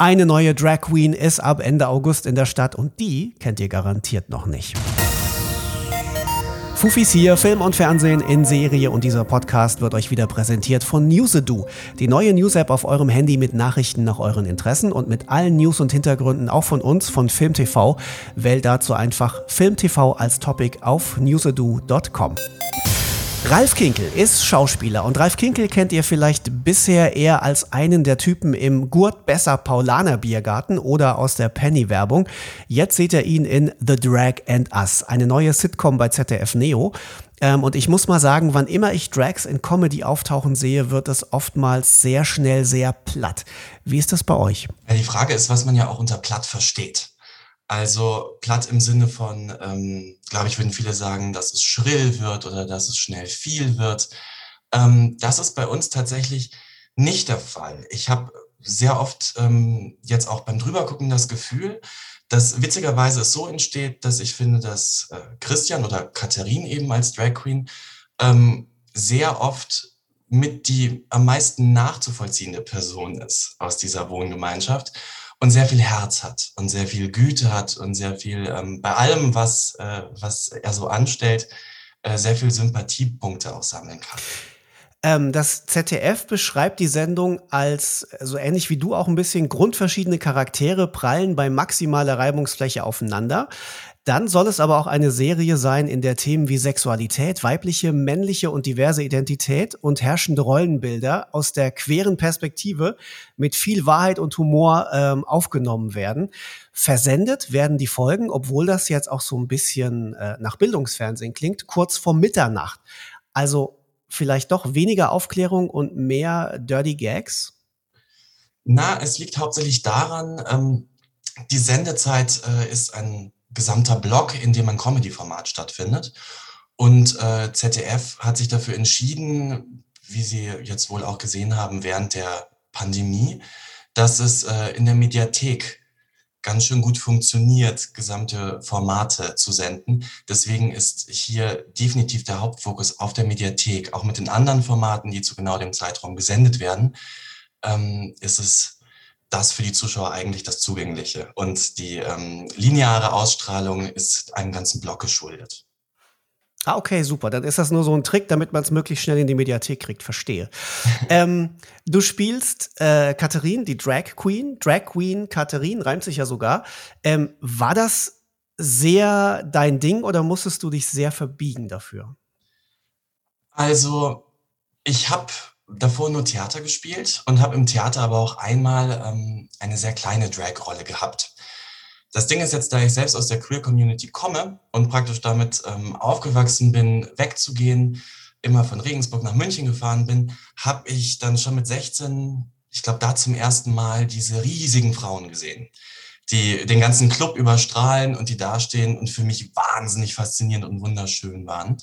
Eine neue Drag Queen ist ab Ende August in der Stadt und die kennt ihr garantiert noch nicht. Fufis hier, Film und Fernsehen in Serie und dieser Podcast wird euch wieder präsentiert von Newsedu, die neue News-App auf eurem Handy mit Nachrichten nach euren Interessen und mit allen News und Hintergründen auch von uns, von FilmTV. Wählt dazu einfach FilmTV als Topic auf newsedu.com. Ralf Kinkel ist Schauspieler und Ralf Kinkel kennt ihr vielleicht bisher eher als einen der Typen im Gurt Besser Paulaner Biergarten oder aus der Penny-Werbung. Jetzt seht ihr ihn in The Drag and Us, eine neue Sitcom bei ZDF Neo. Ähm, und ich muss mal sagen, wann immer ich Drags in Comedy auftauchen sehe, wird es oftmals sehr schnell sehr platt. Wie ist das bei euch? Ja, die Frage ist, was man ja auch unter platt versteht. Also platt im Sinne von, ähm, glaube ich, würden viele sagen, dass es schrill wird oder dass es schnell viel wird. Ähm, das ist bei uns tatsächlich nicht der Fall. Ich habe sehr oft ähm, jetzt auch beim Drübergucken das Gefühl, dass witzigerweise es so entsteht, dass ich finde, dass äh, Christian oder Katharin eben als Drag Queen ähm, sehr oft mit die am meisten nachzuvollziehende Person ist aus dieser Wohngemeinschaft und sehr viel Herz hat und sehr viel Güte hat und sehr viel ähm, bei allem, was, äh, was er so anstellt, äh, sehr viel Sympathiepunkte auch sammeln kann. Ähm, das ZDF beschreibt die Sendung als, so ähnlich wie du auch ein bisschen, grundverschiedene Charaktere prallen bei maximaler Reibungsfläche aufeinander. Dann soll es aber auch eine Serie sein, in der Themen wie Sexualität, weibliche, männliche und diverse Identität und herrschende Rollenbilder aus der queeren Perspektive mit viel Wahrheit und Humor ähm, aufgenommen werden. Versendet werden die Folgen, obwohl das jetzt auch so ein bisschen äh, nach Bildungsfernsehen klingt, kurz vor Mitternacht. Also vielleicht doch weniger Aufklärung und mehr Dirty Gags? Na, es liegt hauptsächlich daran, ähm, die Sendezeit äh, ist ein gesamter Block, in dem ein Comedy-Format stattfindet. Und äh, ZDF hat sich dafür entschieden, wie Sie jetzt wohl auch gesehen haben während der Pandemie, dass es äh, in der Mediathek ganz schön gut funktioniert, gesamte Formate zu senden. Deswegen ist hier definitiv der Hauptfokus auf der Mediathek. Auch mit den anderen Formaten, die zu genau dem Zeitraum gesendet werden, ähm, ist es das für die Zuschauer eigentlich das Zugängliche. Und die ähm, lineare Ausstrahlung ist einem ganzen Block geschuldet. Ah, okay, super. Dann ist das nur so ein Trick, damit man es möglichst schnell in die Mediathek kriegt. Verstehe. ähm, du spielst äh, Katharin, die Drag Queen. Drag Queen Katharin, reimt sich ja sogar. Ähm, war das sehr dein Ding oder musstest du dich sehr verbiegen dafür? Also, ich habe davor nur Theater gespielt und habe im Theater aber auch einmal ähm, eine sehr kleine Drag-Rolle gehabt. Das Ding ist jetzt, da ich selbst aus der Queer-Community komme und praktisch damit ähm, aufgewachsen bin, wegzugehen, immer von Regensburg nach München gefahren bin, habe ich dann schon mit 16, ich glaube, da zum ersten Mal diese riesigen Frauen gesehen, die den ganzen Club überstrahlen und die dastehen und für mich wahnsinnig faszinierend und wunderschön waren.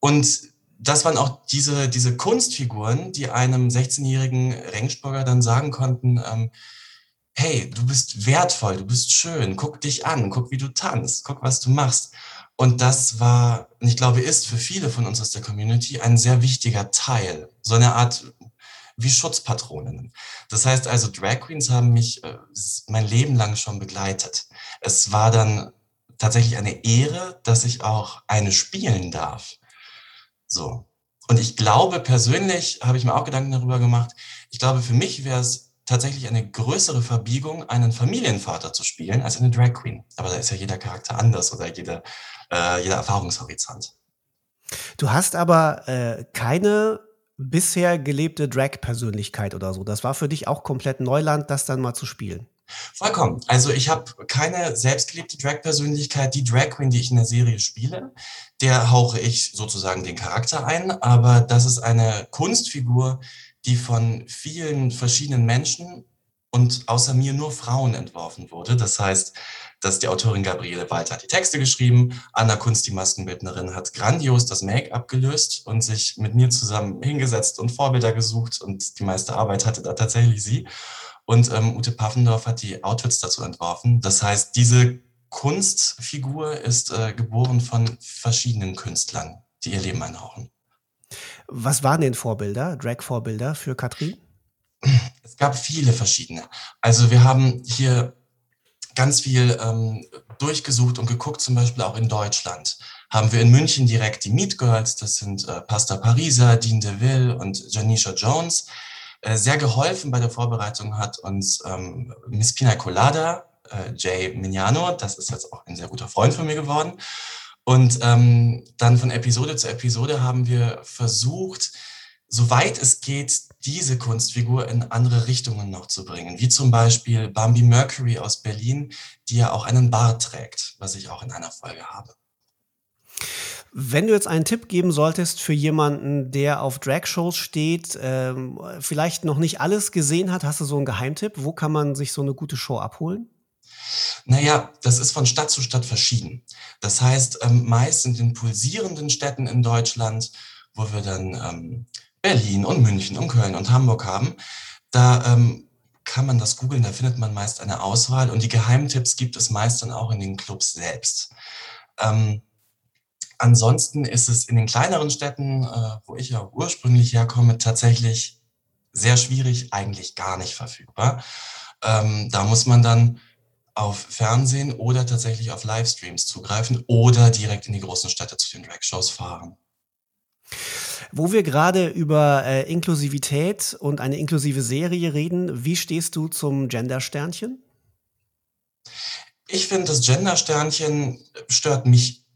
Und das waren auch diese, diese Kunstfiguren, die einem 16-jährigen Rengsburger dann sagen konnten, ähm, hey, du bist wertvoll, du bist schön, guck dich an, guck, wie du tanzt, guck, was du machst. Und das war, und ich glaube, ist für viele von uns aus der Community ein sehr wichtiger Teil, so eine Art wie Schutzpatroninnen. Das heißt also, Drag Queens haben mich äh, mein Leben lang schon begleitet. Es war dann tatsächlich eine Ehre, dass ich auch eine spielen darf. So. Und ich glaube persönlich, habe ich mir auch Gedanken darüber gemacht, ich glaube, für mich wäre es tatsächlich eine größere Verbiegung, einen Familienvater zu spielen, als eine Drag Queen. Aber da ist ja jeder Charakter anders oder jede, äh, jeder Erfahrungshorizont. Du hast aber äh, keine bisher gelebte Drag-Persönlichkeit oder so. Das war für dich auch komplett Neuland, das dann mal zu spielen. Vollkommen. Also ich habe keine selbstgelebte Drag-Persönlichkeit. Die Drag Queen, die ich in der Serie spiele, der hauche ich sozusagen den Charakter ein. Aber das ist eine Kunstfigur, die von vielen verschiedenen Menschen und außer mir nur Frauen entworfen wurde. Das heißt, dass die Autorin Gabriele Walter die Texte geschrieben, Anna Kunst, die Maskenbildnerin, hat grandios das Make-up gelöst und sich mit mir zusammen hingesetzt und Vorbilder gesucht und die meiste Arbeit hatte da tatsächlich sie. Und ähm, Ute Paffendorf hat die Outfits dazu entworfen. Das heißt, diese Kunstfigur ist äh, geboren von verschiedenen Künstlern, die ihr Leben einhauchen. Was waren denn Vorbilder, Drag-Vorbilder für Katrin? es gab viele verschiedene. Also wir haben hier ganz viel ähm, durchgesucht und geguckt, zum Beispiel auch in Deutschland. Haben wir in München direkt die Meat Girls, das sind äh, Pasta Pariser, Dean DeVille und Janisha Jones. Äh, sehr geholfen bei der Vorbereitung hat uns ähm, Miss Pina Colada, äh, Jay Mignano, das ist jetzt auch ein sehr guter Freund von mir geworden. Und ähm, dann von Episode zu Episode haben wir versucht, soweit es geht, diese Kunstfigur in andere Richtungen noch zu bringen. Wie zum Beispiel Bambi Mercury aus Berlin, die ja auch einen Bart trägt, was ich auch in einer Folge habe. Wenn du jetzt einen Tipp geben solltest für jemanden, der auf Drag-Shows steht, ähm, vielleicht noch nicht alles gesehen hat, hast du so einen Geheimtipp? Wo kann man sich so eine gute Show abholen? Naja, das ist von Stadt zu Stadt verschieden. Das heißt, ähm, meist in den pulsierenden Städten in Deutschland, wo wir dann ähm, Berlin und München und Köln und Hamburg haben, da ähm, kann man das googeln, da findet man meist eine Auswahl und die Geheimtipps gibt es meist dann auch in den Clubs selbst. Ähm, ansonsten ist es in den kleineren Städten, äh, wo ich ja ursprünglich herkomme, tatsächlich sehr schwierig, eigentlich gar nicht verfügbar. Ähm, da muss man dann auf Fernsehen oder tatsächlich auf Livestreams zugreifen oder direkt in die großen Städte zu den Drag-Shows fahren. Wo wir gerade über äh, Inklusivität und eine inklusive Serie reden, wie stehst du zum Gender-Sternchen? Ich finde, das Gender-Sternchen stört mich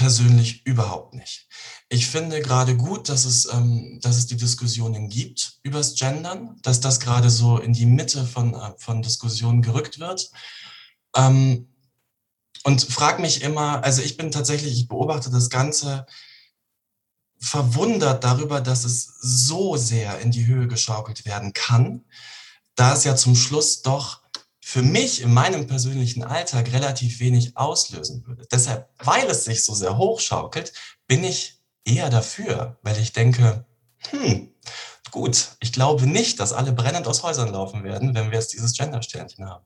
persönlich überhaupt nicht. Ich finde gerade gut, dass es, ähm, dass es die Diskussionen gibt über das Gendern, dass das gerade so in die Mitte von, äh, von Diskussionen gerückt wird. Ähm, und frage mich immer, also ich bin tatsächlich, ich beobachte das Ganze verwundert darüber, dass es so sehr in die Höhe geschaukelt werden kann, da es ja zum Schluss doch für mich in meinem persönlichen Alltag relativ wenig auslösen würde. Deshalb, weil es sich so sehr hochschaukelt, bin ich eher dafür, weil ich denke, hm, gut, ich glaube nicht, dass alle brennend aus Häusern laufen werden, wenn wir jetzt dieses Gender-Sternchen haben.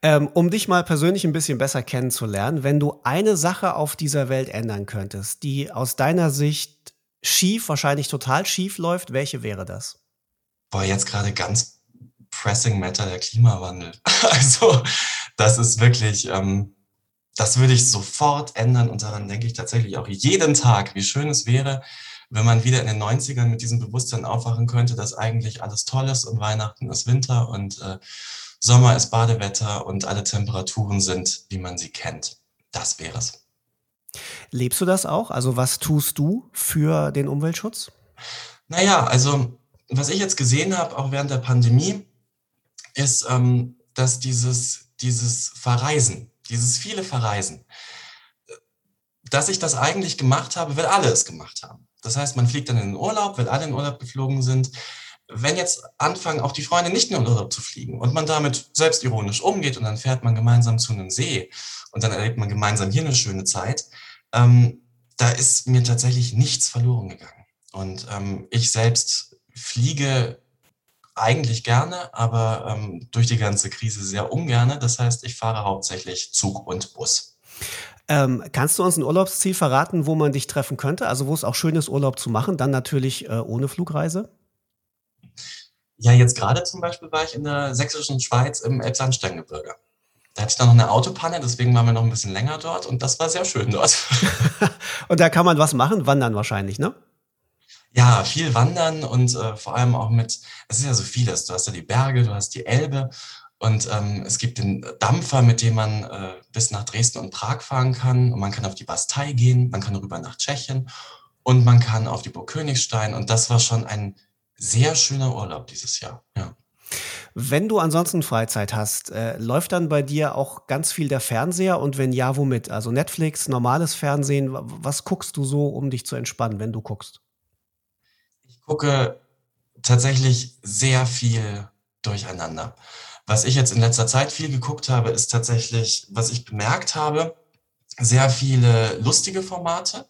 Ähm, um dich mal persönlich ein bisschen besser kennenzulernen, wenn du eine Sache auf dieser Welt ändern könntest, die aus deiner Sicht schief, wahrscheinlich total schief läuft, welche wäre das? Boah, jetzt gerade ganz pressing matter der Klimawandel. Also, das ist wirklich, ähm, das würde ich sofort ändern und daran denke ich tatsächlich auch jeden Tag, wie schön es wäre, wenn man wieder in den 90ern mit diesem Bewusstsein aufwachen könnte, dass eigentlich alles toll ist und Weihnachten ist Winter und äh, Sommer ist Badewetter und alle Temperaturen sind, wie man sie kennt. Das wäre es. Lebst du das auch? Also was tust du für den Umweltschutz? Naja, also was ich jetzt gesehen habe, auch während der Pandemie, ist, ähm, dass dieses, dieses Verreisen, dieses viele Verreisen, dass ich das eigentlich gemacht habe, weil alle es gemacht haben. Das heißt, man fliegt dann in den Urlaub, weil alle in den Urlaub geflogen sind wenn jetzt anfangen, auch die Freunde nicht in den Urlaub zu fliegen und man damit selbstironisch umgeht und dann fährt man gemeinsam zu einem See und dann erlebt man gemeinsam hier eine schöne Zeit, ähm, da ist mir tatsächlich nichts verloren gegangen. Und ähm, ich selbst fliege eigentlich gerne, aber ähm, durch die ganze Krise sehr ungerne. Das heißt, ich fahre hauptsächlich Zug und Bus. Ähm, kannst du uns ein Urlaubsziel verraten, wo man dich treffen könnte? Also wo es auch schön ist, Urlaub zu machen, dann natürlich äh, ohne Flugreise? Ja, jetzt gerade zum Beispiel war ich in der sächsischen Schweiz im Elbsandsteingebirge. Da hatte ich dann noch eine Autopanne, deswegen waren wir noch ein bisschen länger dort und das war sehr schön dort. und da kann man was machen, wandern wahrscheinlich, ne? Ja, viel wandern und äh, vor allem auch mit, es ist ja so vieles. Du hast ja die Berge, du hast die Elbe und ähm, es gibt den Dampfer, mit dem man äh, bis nach Dresden und Prag fahren kann und man kann auf die Bastei gehen, man kann rüber nach Tschechien und man kann auf die Burg Königstein und das war schon ein sehr schöner Urlaub dieses Jahr, ja. Wenn du ansonsten Freizeit hast, äh, läuft dann bei dir auch ganz viel der Fernseher und wenn ja, womit? Also Netflix, normales Fernsehen, was guckst du so, um dich zu entspannen, wenn du guckst? Gucke tatsächlich sehr viel durcheinander. Was ich jetzt in letzter Zeit viel geguckt habe, ist tatsächlich, was ich bemerkt habe, sehr viele lustige Formate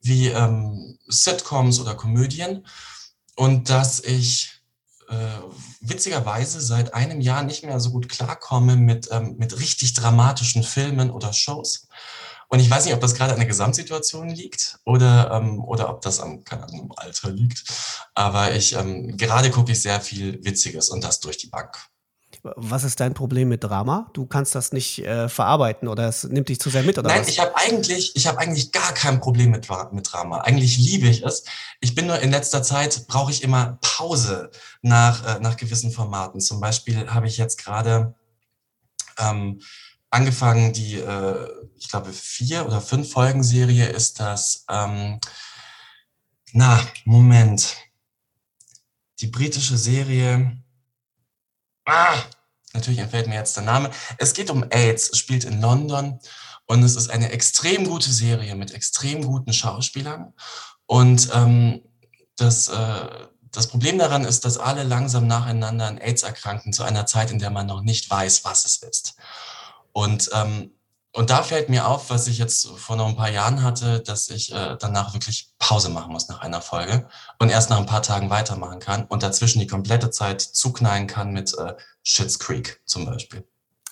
wie ähm, Sitcoms oder Komödien und dass ich äh, witzigerweise seit einem Jahr nicht mehr so gut klarkomme mit, ähm, mit richtig dramatischen Filmen oder Shows. Und ich weiß nicht, ob das gerade an der Gesamtsituation liegt oder, ähm, oder ob das am, keine Ahnung, im Alter liegt. Aber ich, ähm, gerade gucke ich sehr viel Witziges und das durch die Bank. Was ist dein Problem mit Drama? Du kannst das nicht äh, verarbeiten oder es nimmt dich zu sehr mit oder Nein, was? ich habe eigentlich, ich habe eigentlich gar kein Problem mit, mit Drama. Eigentlich liebe ich es. Ich bin nur in letzter Zeit brauche ich immer Pause nach äh, nach gewissen Formaten. Zum Beispiel habe ich jetzt gerade ähm, angefangen, die, äh, ich glaube, vier oder fünf Folgen Serie ist das. Ähm, na, Moment. Die britische Serie. Ah, natürlich entfällt mir jetzt der Name. Es geht um AIDS, spielt in London und es ist eine extrem gute Serie mit extrem guten Schauspielern. Und ähm, das, äh, das Problem daran ist, dass alle langsam nacheinander an AIDS erkranken zu einer Zeit, in der man noch nicht weiß, was es ist. Und, ähm, und da fällt mir auf, was ich jetzt vor noch ein paar Jahren hatte, dass ich äh, danach wirklich Pause machen muss nach einer Folge und erst nach ein paar Tagen weitermachen kann und dazwischen die komplette Zeit zuknallen kann mit äh, Shits Creek zum Beispiel.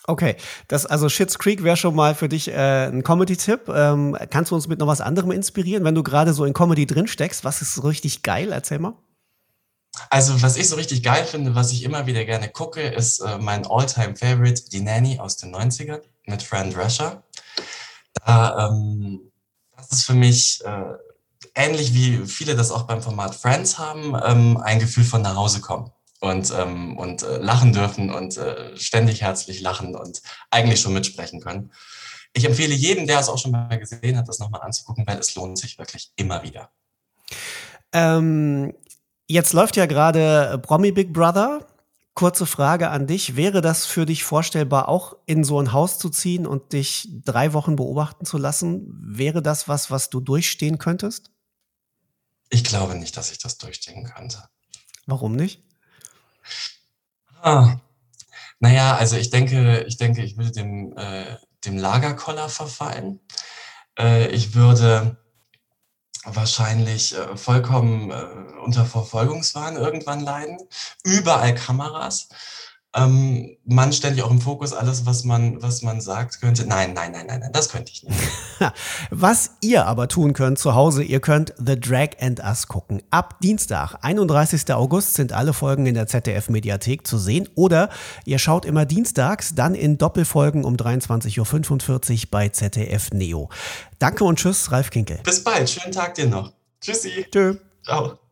Okay, das also Shits Creek wäre schon mal für dich äh, ein Comedy-Tipp. Ähm, kannst du uns mit noch was anderem inspirieren, wenn du gerade so in Comedy drin steckst? Was ist so richtig geil? Erzähl mal. Also, was ich so richtig geil finde, was ich immer wieder gerne gucke, ist äh, mein Alltime favorite Die Nanny aus den 90ern mit Fran Drescher. Da, ähm, das ist für mich äh, ähnlich wie viele das auch beim Format Friends haben, ähm, ein Gefühl von nach Hause kommen und, ähm, und äh, lachen dürfen und äh, ständig herzlich lachen und eigentlich schon mitsprechen können. Ich empfehle jedem, der es auch schon mal gesehen hat, das nochmal anzugucken, weil es lohnt sich wirklich immer wieder. Ähm, Jetzt läuft ja gerade Promi Big Brother. Kurze Frage an dich. Wäre das für dich vorstellbar, auch in so ein Haus zu ziehen und dich drei Wochen beobachten zu lassen? Wäre das was, was du durchstehen könntest? Ich glaube nicht, dass ich das durchstehen könnte. Warum nicht? Ah, naja, also ich denke, ich denke, ich würde dem, äh, dem Lagerkoller verfallen. Äh, ich würde wahrscheinlich äh, vollkommen äh, unter Verfolgungswahn irgendwann leiden. Überall Kameras. Ähm, man ständig auch im Fokus alles, was man, was man sagt könnte. Nein, nein, nein, nein, nein, das könnte ich nicht. Was ihr aber tun könnt zu Hause, ihr könnt The Drag and Us gucken. Ab Dienstag, 31. August, sind alle Folgen in der ZDF-Mediathek zu sehen. Oder ihr schaut immer dienstags, dann in Doppelfolgen um 23.45 Uhr bei ZDF Neo. Danke und tschüss, Ralf Kinkel. Bis bald, schönen Tag dir noch. Tschüssi. Tschö. Ciao.